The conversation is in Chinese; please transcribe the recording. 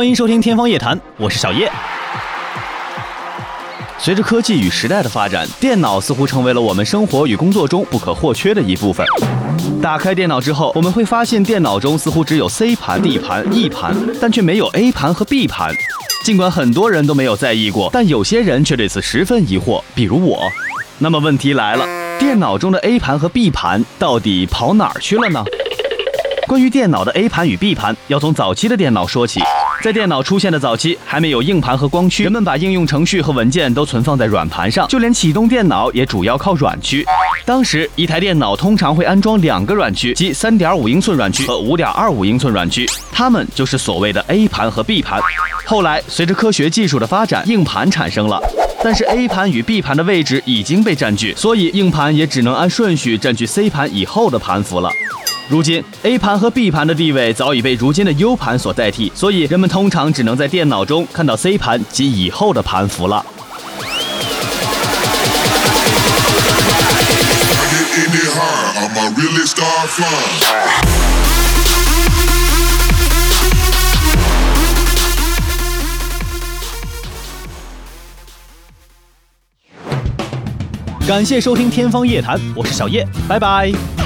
欢迎收听《天方夜谭》，我是小叶。随着科技与时代的发展，电脑似乎成为了我们生活与工作中不可或缺的一部分。打开电脑之后，我们会发现电脑中似乎只有 C 盘、D 盘、E 盘，但却没有 A 盘和 B 盘。尽管很多人都没有在意过，但有些人却对此十分疑惑，比如我。那么问题来了，电脑中的 A 盘和 B 盘到底跑哪儿去了呢？关于电脑的 A 盘与 B 盘，要从早期的电脑说起。在电脑出现的早期，还没有硬盘和光驱，人们把应用程序和文件都存放在软盘上，就连启动电脑也主要靠软驱。当时，一台电脑通常会安装两个软驱，即3.5英寸软驱和5.25英寸软驱，它们就是所谓的 A 盘和 B 盘。后来，随着科学技术的发展，硬盘产生了，但是 A 盘与 B 盘的位置已经被占据，所以硬盘也只能按顺序占据 C 盘以后的盘符了。如今，A 盘和 B 盘的地位早已被如今的 U 盘所代替，所以人们通常只能在电脑中看到 C 盘及以后的盘符了。感谢收听《天方夜谭》，我是小叶，拜拜。